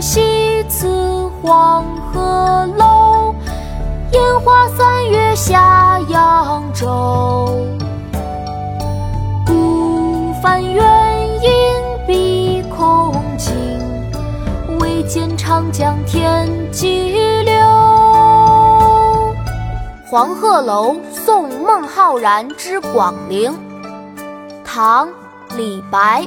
西辞黄鹤楼，烟花三月下扬州。孤帆远影碧空尽，唯见长江天际流。《黄鹤楼送孟浩然之广陵》唐·李白。